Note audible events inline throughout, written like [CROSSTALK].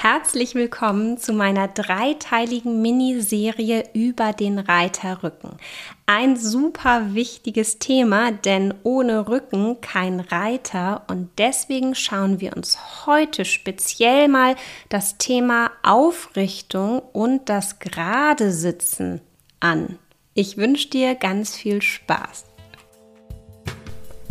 Herzlich willkommen zu meiner dreiteiligen Miniserie über den Reiterrücken. Ein super wichtiges Thema, denn ohne Rücken kein Reiter und deswegen schauen wir uns heute speziell mal das Thema Aufrichtung und das gerade Sitzen an. Ich wünsche dir ganz viel Spaß.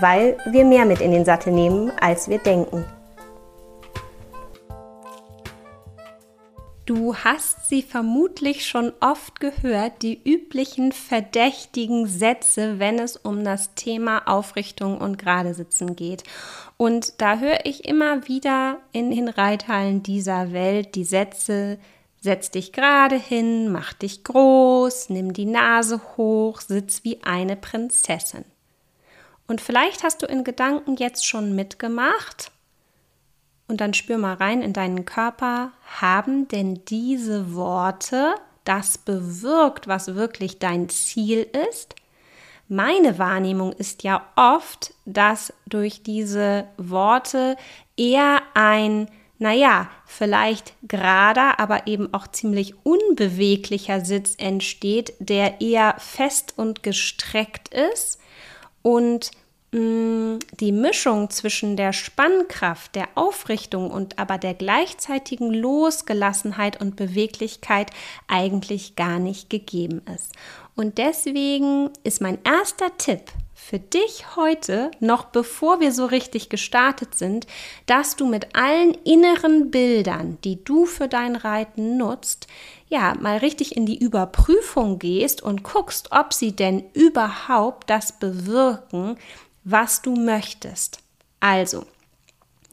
weil wir mehr mit in den Sattel nehmen, als wir denken. Du hast sie vermutlich schon oft gehört, die üblichen verdächtigen Sätze, wenn es um das Thema Aufrichtung und Gradesitzen geht. Und da höre ich immer wieder in den Reithallen dieser Welt die Sätze, setz dich gerade hin, mach dich groß, nimm die Nase hoch, sitz wie eine Prinzessin. Und vielleicht hast du in Gedanken jetzt schon mitgemacht. Und dann spür mal rein in deinen Körper. Haben denn diese Worte das bewirkt, was wirklich dein Ziel ist? Meine Wahrnehmung ist ja oft, dass durch diese Worte eher ein, naja, vielleicht gerader, aber eben auch ziemlich unbeweglicher Sitz entsteht, der eher fest und gestreckt ist und mh, mm, die Mischung zwischen der Spannkraft, der Aufrichtung und aber der gleichzeitigen Losgelassenheit und Beweglichkeit eigentlich gar nicht gegeben ist. Und deswegen ist mein erster Tipp für dich heute, noch bevor wir so richtig gestartet sind, dass du mit allen inneren Bildern, die du für dein Reiten nutzt, ja, mal richtig in die Überprüfung gehst und guckst, ob sie denn überhaupt das bewirken, was du möchtest. Also,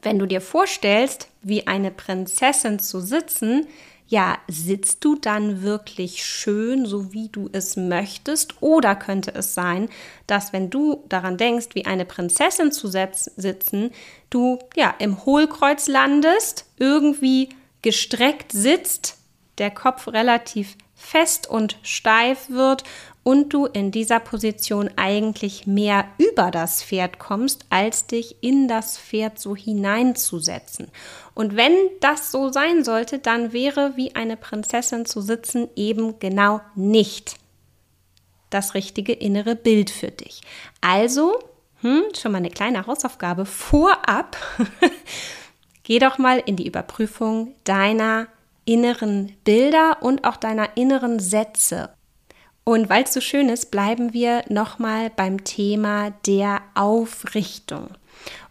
wenn du dir vorstellst, wie eine Prinzessin zu sitzen, ja, sitzt du dann wirklich schön, so wie du es möchtest? Oder könnte es sein, dass wenn du daran denkst, wie eine Prinzessin zu sitzen, du ja im Hohlkreuz landest, irgendwie gestreckt sitzt, der Kopf relativ fest und steif wird und du in dieser Position eigentlich mehr über das Pferd kommst, als dich in das Pferd so hineinzusetzen. Und wenn das so sein sollte, dann wäre wie eine Prinzessin zu sitzen eben genau nicht das richtige innere Bild für dich. Also, hm, schon mal eine kleine Hausaufgabe vorab. [LAUGHS] Geh doch mal in die Überprüfung deiner inneren Bilder und auch deiner inneren Sätze. Und weil es so schön ist, bleiben wir nochmal beim Thema der Aufrichtung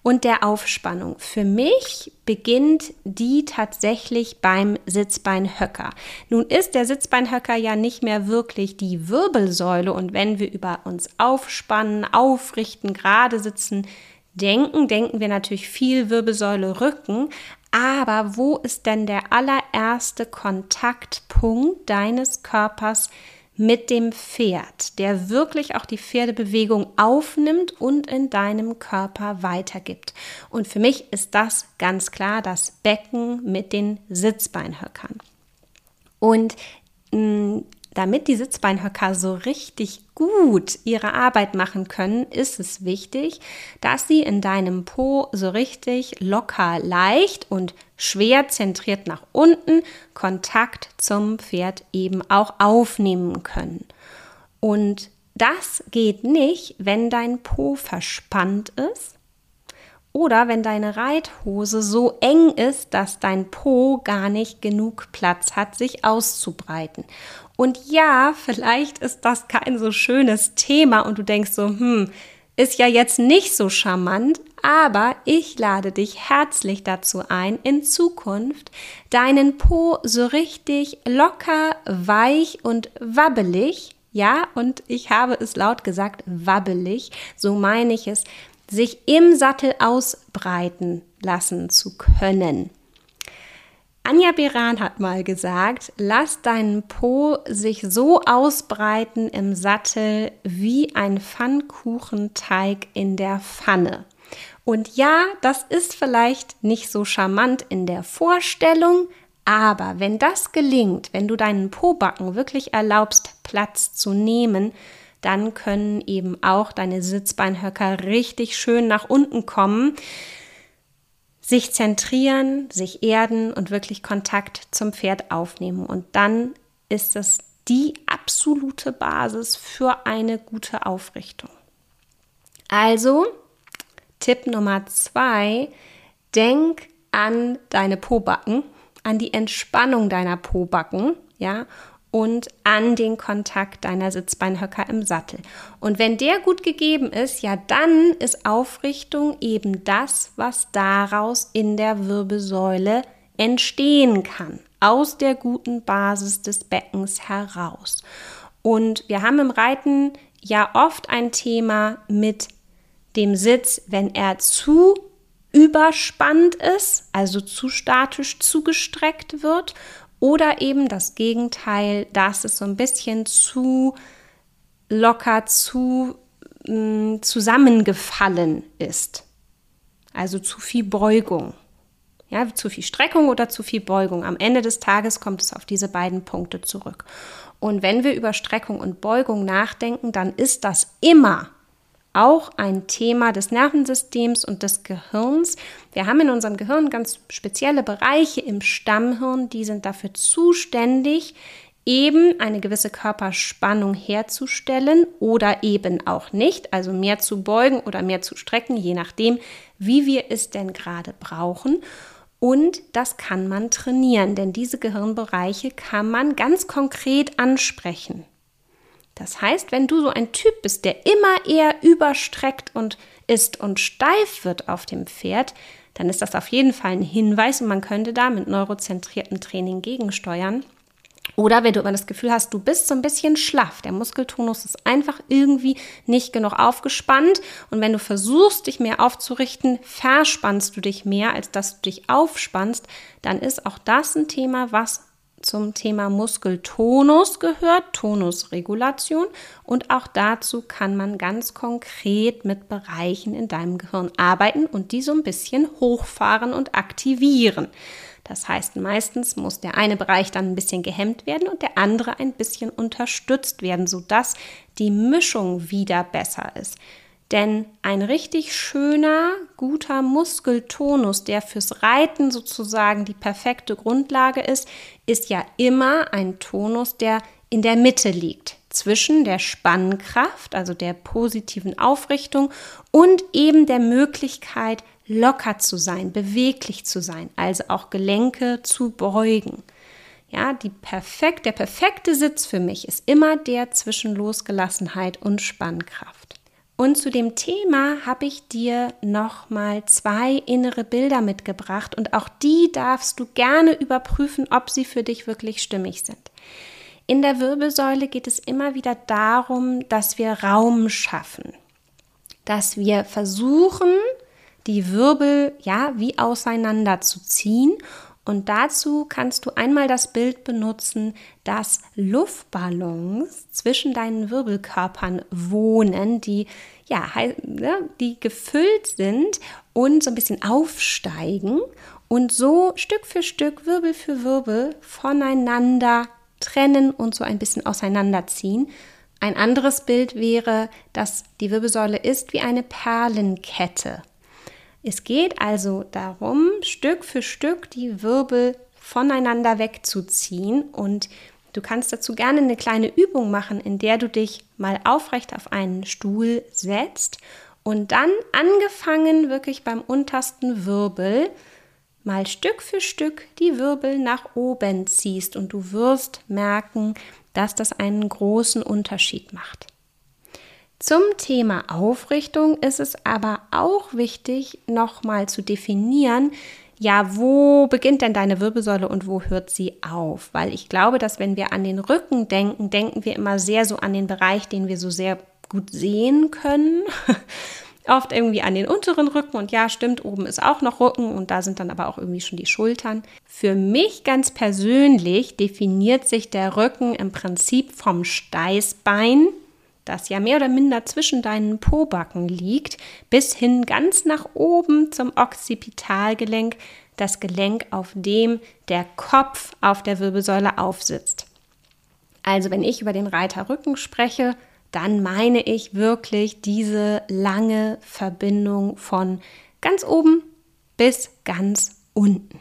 und der Aufspannung. Für mich beginnt die tatsächlich beim Sitzbeinhöcker. Nun ist der Sitzbeinhöcker ja nicht mehr wirklich die Wirbelsäule und wenn wir über uns aufspannen, aufrichten, gerade sitzen, denken, denken wir natürlich viel Wirbelsäule, Rücken, aber wo ist denn der allererste Kontaktpunkt deines Körpers mit dem Pferd, der wirklich auch die Pferdebewegung aufnimmt und in deinem Körper weitergibt? Und für mich ist das ganz klar das Becken mit den Sitzbeinhöckern. Und mh, mm, damit die Sitzbeinhöcker so richtig gut ihre Arbeit machen können, ist es wichtig, dass sie in deinem Po so richtig locker, leicht und schwer zentriert nach unten Kontakt zum Pferd eben auch aufnehmen können. Und das geht nicht, wenn dein Po verspannt ist oder wenn deine Reithose so eng ist, dass dein Po gar nicht genug Platz hat, sich auszubreiten. Und ja, vielleicht ist das kein so schönes Thema und du denkst so, hm, ist ja jetzt nicht so charmant, aber ich lade dich herzlich dazu ein, in Zukunft deinen Po so richtig locker, weich und wabbelig, ja, und ich habe es laut gesagt, wabbelig, so meine ich es, sich im Sattel ausbreiten lassen zu können. Anja Beran hat mal gesagt, lass deinen Po sich so ausbreiten im Sattel wie ein Pfannkuchenteig in der Pfanne. Und ja, das ist vielleicht nicht so charmant in der Vorstellung, aber wenn das gelingt, wenn du deinen Pobacken wirklich erlaubst, Platz zu nehmen, dann können eben auch deine Sitzbeinhöcker richtig schön nach unten kommen sich zentrieren, sich erden und wirklich Kontakt zum Pferd aufnehmen. Und dann ist es die absolute Basis für eine gute Aufrichtung. Also, Tipp Nummer zwei, denk an deine Pobacken, an die Entspannung deiner Pobacken, ja, und an den Kontakt deiner Sitzbeinhöcker im Sattel. Und wenn der gut gegeben ist, ja, dann ist Aufrichtung eben das, was daraus in der Wirbelsäule entstehen kann, aus der guten Basis des Beckens heraus. Und wir haben im Reiten ja oft ein Thema mit dem Sitz, wenn er zu überspannt ist, also zu statisch zugestreckt wird oder eben das Gegenteil, dass es so ein bisschen zu locker, zu mh, mm, zusammengefallen ist. Also zu viel Beugung. Ja, zu viel Streckung oder zu viel Beugung. Am Ende des Tages kommt es auf diese beiden Punkte zurück. Und wenn wir über Streckung und Beugung nachdenken, dann ist das immer auch ein Thema des Nervensystems und des Gehirns. Wir haben in unserem Gehirn ganz spezielle Bereiche im Stammhirn, die sind dafür zuständig, eben eine gewisse Körperspannung herzustellen oder eben auch nicht, also mehr zu beugen oder mehr zu strecken, je nachdem, wie wir es denn gerade brauchen. Und das kann man trainieren, denn diese Gehirnbereiche kann man ganz konkret ansprechen. Das heißt, wenn du so ein Typ bist, der immer eher überstreckt und ist und steif wird auf dem Pferd, dann ist das auf jeden Fall ein Hinweis und man könnte da mit neurozentriertem Training gegensteuern. Oder wenn du immer das Gefühl hast, du bist so ein bisschen schlaff, der Muskeltonus ist einfach irgendwie nicht genug aufgespannt und wenn du versuchst, dich mehr aufzurichten, verspannst du dich mehr, als dass du dich aufspannst, dann ist auch das ein Thema, was zum Thema Muskeltonus gehört, Tonusregulation. Und auch dazu kann man ganz konkret mit Bereichen in deinem Gehirn arbeiten und die so ein bisschen hochfahren und aktivieren. Das heißt, meistens muss der eine Bereich dann ein bisschen gehemmt werden und der andere ein bisschen unterstützt werden, sodass die Mischung wieder besser ist. Denn ein richtig schöner, guter Muskeltonus, der fürs Reiten sozusagen die perfekte Grundlage ist, ist ja immer ein Tonus, der in der Mitte liegt. Zwischen der Spannkraft, also der positiven Aufrichtung und eben der Möglichkeit, locker zu sein, beweglich zu sein, also auch Gelenke zu beugen. Ja, die perfekt, der perfekte Sitz für mich ist immer der zwischen Losgelassenheit und Spannkraft. Und zu dem Thema habe ich dir nochmal zwei innere Bilder mitgebracht und auch die darfst du gerne überprüfen, ob sie für dich wirklich stimmig sind. In der Wirbelsäule geht es immer wieder darum, dass wir Raum schaffen, dass wir versuchen, die Wirbel ja wie auseinander zu ziehen und dazu kannst du einmal das Bild benutzen, dass Luftballons zwischen deinen Wirbelkörpern wohnen, die ja, ne, die gefüllt sind und so ein bisschen aufsteigen und so Stück für Stück, Wirbel für Wirbel voneinander trennen und so ein bisschen auseinanderziehen. Ein anderes Bild wäre, dass die Wirbelsäule ist wie eine Perlenkette. Es geht also darum, Stück für Stück die Wirbel voneinander wegzuziehen und du kannst dazu gerne eine kleine Übung machen, in der du dich mal aufrecht auf einen Stuhl setzt und dann angefangen wirklich beim untersten Wirbel mal Stück für Stück die Wirbel nach oben ziehst und du wirst merken, dass das einen großen Unterschied macht. Zum Thema Aufrichtung ist es aber auch wichtig, nochmal zu definieren, ja, wo beginnt denn deine Wirbelsäule und wo hört sie auf? Weil ich glaube, dass wenn wir an den Rücken denken, denken wir immer sehr so an den Bereich, den wir so sehr gut sehen können. [LAUGHS] oft irgendwie an den unteren Rücken und ja, stimmt, oben ist auch noch Rücken und da sind dann aber auch irgendwie schon die Schultern. Für mich ganz persönlich definiert sich der Rücken im Prinzip vom Steißbein, das ja mehr oder minder zwischen deinen Pobacken liegt, bis hin ganz nach oben zum Occipitalgelenk, das Gelenk, auf dem der Kopf auf der Wirbelsäule aufsitzt. Also wenn ich über den Reiterrücken spreche, dann meine ich wirklich diese lange Verbindung von ganz oben bis ganz unten.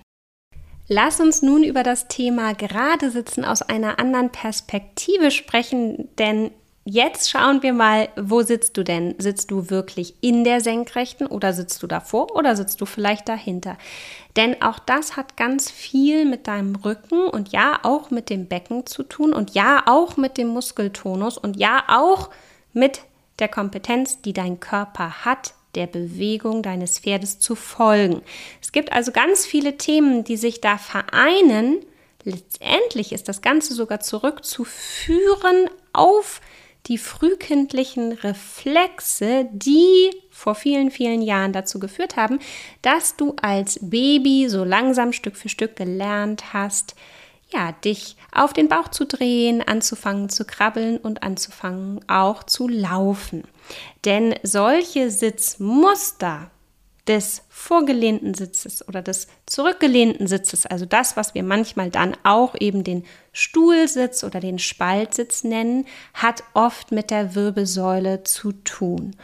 Lass uns nun über das Thema gerade sitzen aus einer anderen Perspektive sprechen, denn Jetzt schauen wir mal, wo sitzt du denn? Sitzt du wirklich in der Senkrechten oder sitzt du davor oder sitzt du vielleicht dahinter? Denn auch das hat ganz viel mit deinem Rücken und ja auch mit dem Becken zu tun und ja auch mit dem Muskeltonus und ja auch mit der Kompetenz, die dein Körper hat, der Bewegung deines Pferdes zu folgen. Es gibt also ganz viele Themen, die sich da vereinen. Letztendlich ist das Ganze sogar zurückzuführen auf die frühkindlichen Reflexe, die vor vielen, vielen Jahren dazu geführt haben, dass du als Baby so langsam Stück für Stück gelernt hast, ja, dich auf den Bauch zu drehen, anzufangen zu krabbeln und anzufangen auch zu laufen. Denn solche Sitzmuster, des vorgelehnten Sitzes oder des zurückgelehnten Sitzes, also das, was wir manchmal dann auch eben den Stuhlsitz oder den Spaltsitz nennen, hat oft mit der Wirbelsäule zu tun.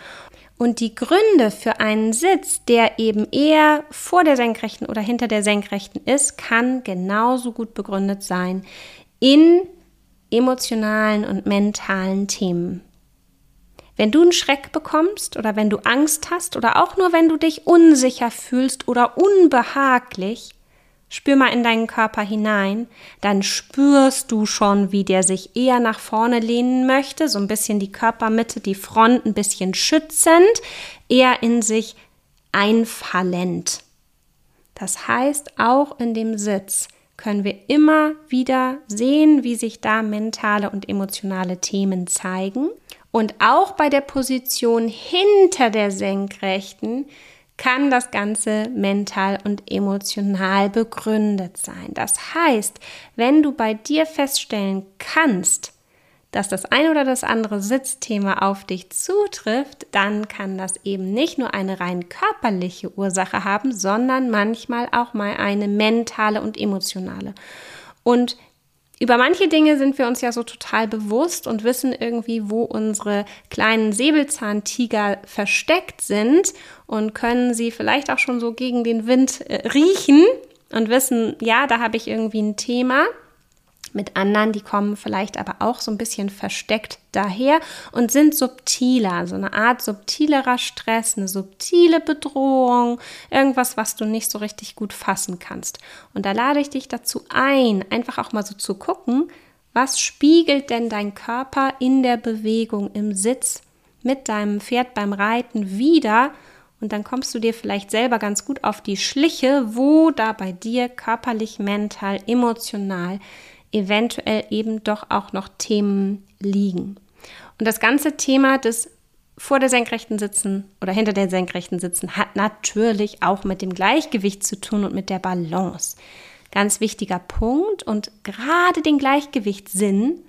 Und die Gründe für einen Sitz, der eben eher vor der Senkrechten oder hinter der Senkrechten ist, kann genauso gut begründet sein in emotionalen und mentalen Themen. Wenn du einen Schreck bekommst oder wenn du Angst hast oder auch nur wenn du dich unsicher fühlst oder unbehaglich, spür mal in deinen Körper hinein, dann spürst du schon, wie der sich eher nach vorne lehnen möchte, so ein bisschen die Körpermitte, die Front ein bisschen schützend, eher in sich einfallend. Das heißt, auch in dem Sitz können wir immer wieder sehen, wie sich da mentale und emotionale Themen zeigen. Und auch bei der Position hinter der Senkrechten kann das Ganze mental und emotional begründet sein. Das heißt, wenn du bei dir feststellen kannst, dass das ein oder das andere Sitzthema auf dich zutrifft, dann kann das eben nicht nur eine rein körperliche Ursache haben, sondern manchmal auch mal eine mentale und emotionale. Und über manche Dinge sind wir uns ja so total bewusst und wissen irgendwie, wo unsere kleinen Säbelzahntiger versteckt sind und können sie vielleicht auch schon so gegen den Wind äh, riechen und wissen, ja, da habe ich irgendwie ein Thema mit anderen, die kommen vielleicht aber auch so ein bisschen versteckt daher und sind subtiler, so eine Art subtilerer Stress, eine subtile Bedrohung, irgendwas, was du nicht so richtig gut fassen kannst. Und da lade ich dich dazu ein, einfach auch mal so zu gucken, was spiegelt denn dein Körper in der Bewegung, im Sitz mit deinem Pferd beim Reiten wieder? Und dann kommst du dir vielleicht selber ganz gut auf die Schliche, wo da bei dir körperlich, mental, emotional eventuell eben doch auch noch Themen liegen. Und das ganze Thema des vor der senkrechten Sitzen oder hinter der senkrechten Sitzen hat natürlich auch mit dem Gleichgewicht zu tun und mit der Balance. Ganz wichtiger Punkt und gerade den Gleichgewichtssinn,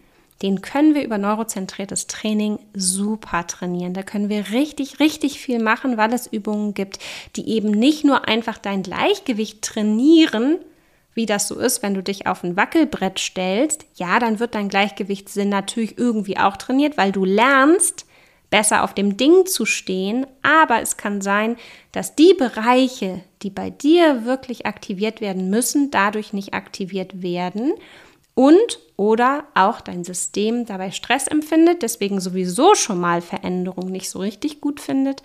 den können wir über neurozentriertes Training super trainieren. Da können wir richtig, richtig viel machen, weil es Übungen gibt, die eben nicht nur einfach dein Gleichgewicht trainieren, wie das so ist, wenn du dich auf ein Wackelbrett stellst, ja, dann wird dein Gleichgewichtssinn natürlich irgendwie auch trainiert, weil du lernst, besser auf dem Ding zu stehen, aber es kann sein, dass die Bereiche, die bei dir wirklich aktiviert werden müssen, dadurch nicht aktiviert werden und oder auch dein System dabei Stress empfindet, deswegen sowieso schon mal Veränderung nicht so richtig gut findet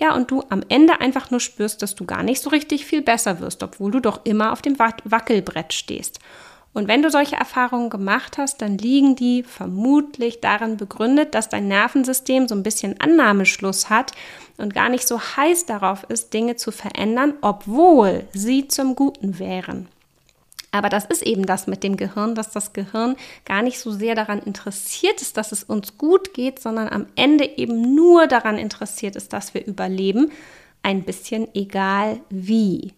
ja, und du am Ende einfach nur spürst, dass du gar nicht so richtig viel besser wirst, obwohl du doch immer auf dem Wackelbrett stehst. Und wenn du solche Erfahrungen gemacht hast, dann liegen die vermutlich darin begründet, dass dein Nervensystem so ein bisschen Annahmeschluss hat und gar nicht so heiß darauf ist, Dinge zu verändern, obwohl sie zum Guten wären. Aber das ist eben das mit dem Gehirn, dass das Gehirn gar nicht so sehr daran interessiert ist, dass es uns gut geht, sondern am Ende eben nur daran interessiert ist, dass wir überleben, ein bisschen egal wie.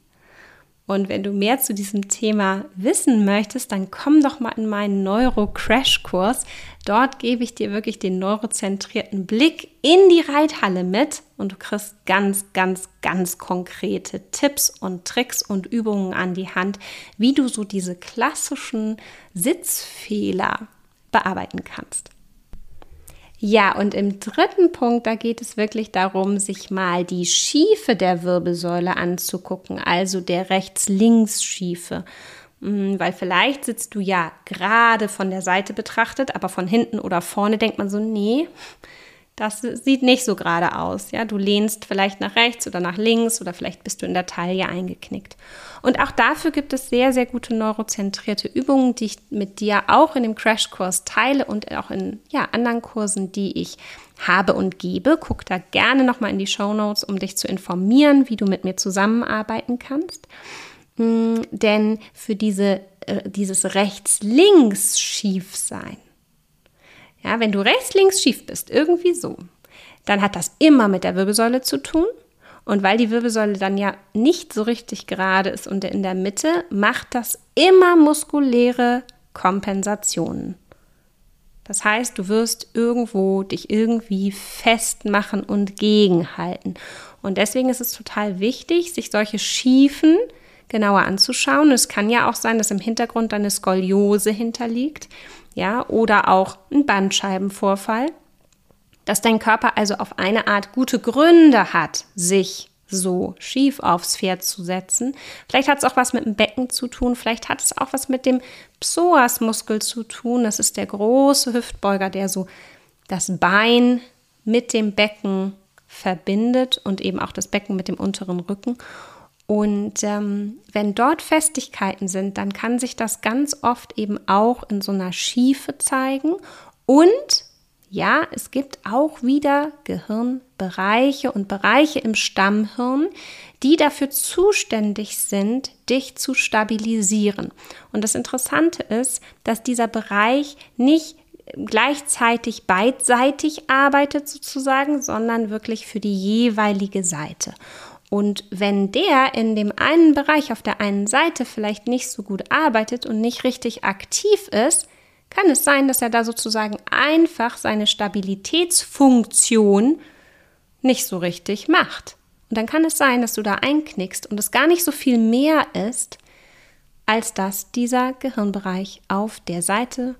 Und wenn du mehr zu diesem Thema wissen möchtest, dann komm doch mal in meinen Neuro-Crash-Kurs. Dort gebe ich dir wirklich den neurozentrierten Blick in die Reithalle mit und du kriegst ganz, ganz, ganz konkrete Tipps und Tricks und Übungen an die Hand, wie du so diese klassischen Sitzfehler bearbeiten kannst. Ja, und im dritten Punkt, da geht es wirklich darum, sich mal die Schiefe der Wirbelsäule anzugucken, also der Rechts-Links-Schiefe. Mm, weil vielleicht sitzt du ja gerade von der Seite betrachtet, aber von hinten oder vorne denkt man so, nee, das sieht nicht so gerade aus. Ja, du lehnst vielleicht nach rechts oder nach links oder vielleicht bist du in der Taille eingeknickt. Und auch dafür gibt es sehr, sehr gute neurozentrierte Übungen, die ich mit dir auch in dem Crashkurs teile und auch in ja, anderen Kursen, die ich habe und gebe. Guck da gerne nochmal in die Show Notes, um dich zu informieren, wie du mit mir zusammenarbeiten kannst. Mm, denn für diese, äh, dieses Rechts-Links-Schiefsein, ja, wenn du rechts, links schief bist, irgendwie so, dann hat das immer mit der Wirbelsäule zu tun. Und weil die Wirbelsäule dann ja nicht so richtig gerade ist und in der Mitte, macht das immer muskuläre Kompensationen. Das heißt, du wirst irgendwo dich irgendwie festmachen und gegenhalten. Und deswegen ist es total wichtig, sich solche Schiefen genauer anzuschauen. Es kann ja auch sein, dass im Hintergrund eine Skoliose hinterliegt ja, oder auch ein Bandscheibenvorfall, dass dein Körper also auf eine Art gute Gründe hat, sich so schief aufs Pferd zu setzen. Vielleicht hat es auch was mit dem Becken zu tun, vielleicht hat es auch was mit dem Psoasmuskel zu tun. Das ist der große Hüftbeuger, der so das Bein mit dem Becken verbindet und eben auch das Becken mit dem unteren Rücken. Und ähm, wenn dort Festigkeiten sind, dann kann sich das ganz oft eben auch in so einer Schiefe zeigen. Und ja, es gibt auch wieder Gehirnbereiche und Bereiche im Stammhirn, die dafür zuständig sind, dich zu stabilisieren. Und das Interessante ist, dass dieser Bereich nicht gleichzeitig beidseitig arbeitet sozusagen, sondern wirklich für die jeweilige Seite. Und wenn der in dem einen Bereich auf der einen Seite vielleicht nicht so gut arbeitet und nicht richtig aktiv ist, kann es sein, dass er da sozusagen einfach seine Stabilitätsfunktion nicht so richtig macht. Und dann kann es sein, dass du da einknickst und es gar nicht so viel mehr ist, als dass dieser Gehirnbereich auf der Seite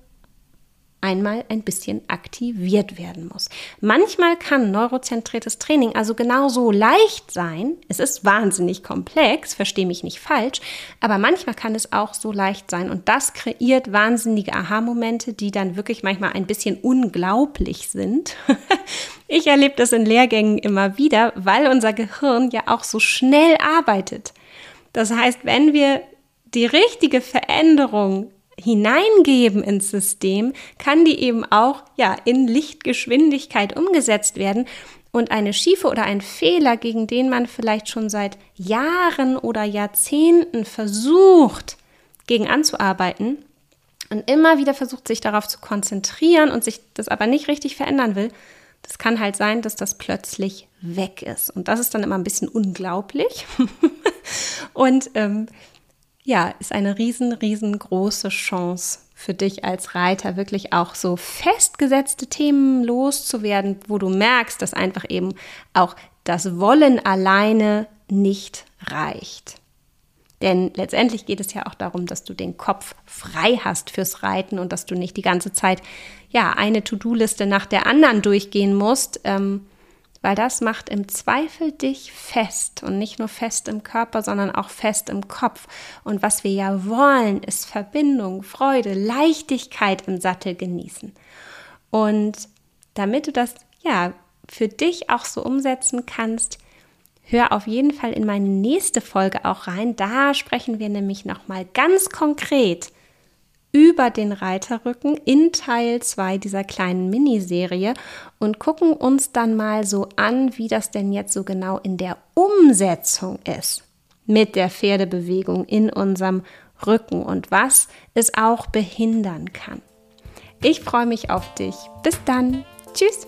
einmal ein bisschen aktiviert werden muss. Manchmal kann neurozentriertes Training also genauso leicht sein. Es ist wahnsinnig komplex, verstehe mich nicht falsch, aber manchmal kann es auch so leicht sein und das kreiert wahnsinnige Aha-Momente, die dann wirklich manchmal ein bisschen unglaublich sind. [LAUGHS] ich erlebe das in Lehrgängen immer wieder, weil unser Gehirn ja auch so schnell arbeitet. Das heißt, wenn wir die richtige Veränderung hineingeben ins System, kann die eben auch ja in Lichtgeschwindigkeit umgesetzt werden und eine Schiefe oder ein Fehler, gegen den man vielleicht schon seit Jahren oder Jahrzehnten versucht, gegen anzuarbeiten und immer wieder versucht, sich darauf zu konzentrieren und sich das aber nicht richtig verändern will, das kann halt sein, dass das plötzlich weg ist. Und das ist dann immer ein bisschen unglaublich. [LAUGHS] und ähm, ja, ist eine riesen, riesengroße Chance für dich als Reiter, wirklich auch so festgesetzte Themen loszuwerden, wo du merkst, dass einfach eben auch das Wollen alleine nicht reicht. Denn letztendlich geht es ja auch darum, dass du den Kopf frei hast fürs Reiten und dass du nicht die ganze Zeit ja eine To-Do-Liste nach der anderen durchgehen musst, ähm, weil das macht im Zweifel dich fest und nicht nur fest im Körper, sondern auch fest im Kopf. Und was wir ja wollen, ist Verbindung, Freude, Leichtigkeit im Sattel genießen. Und damit du das ja für dich auch so umsetzen kannst, hör auf jeden Fall in meine nächste Folge auch rein. Da sprechen wir nämlich noch mal ganz konkret über den Reiterrücken in Teil 2 dieser kleinen Miniserie und gucken uns dann mal so an, wie das denn jetzt so genau in der Umsetzung ist mit der Pferdebewegung in unserem Rücken und was es auch behindern kann. Ich freue mich auf dich. Bis dann. Tschüss.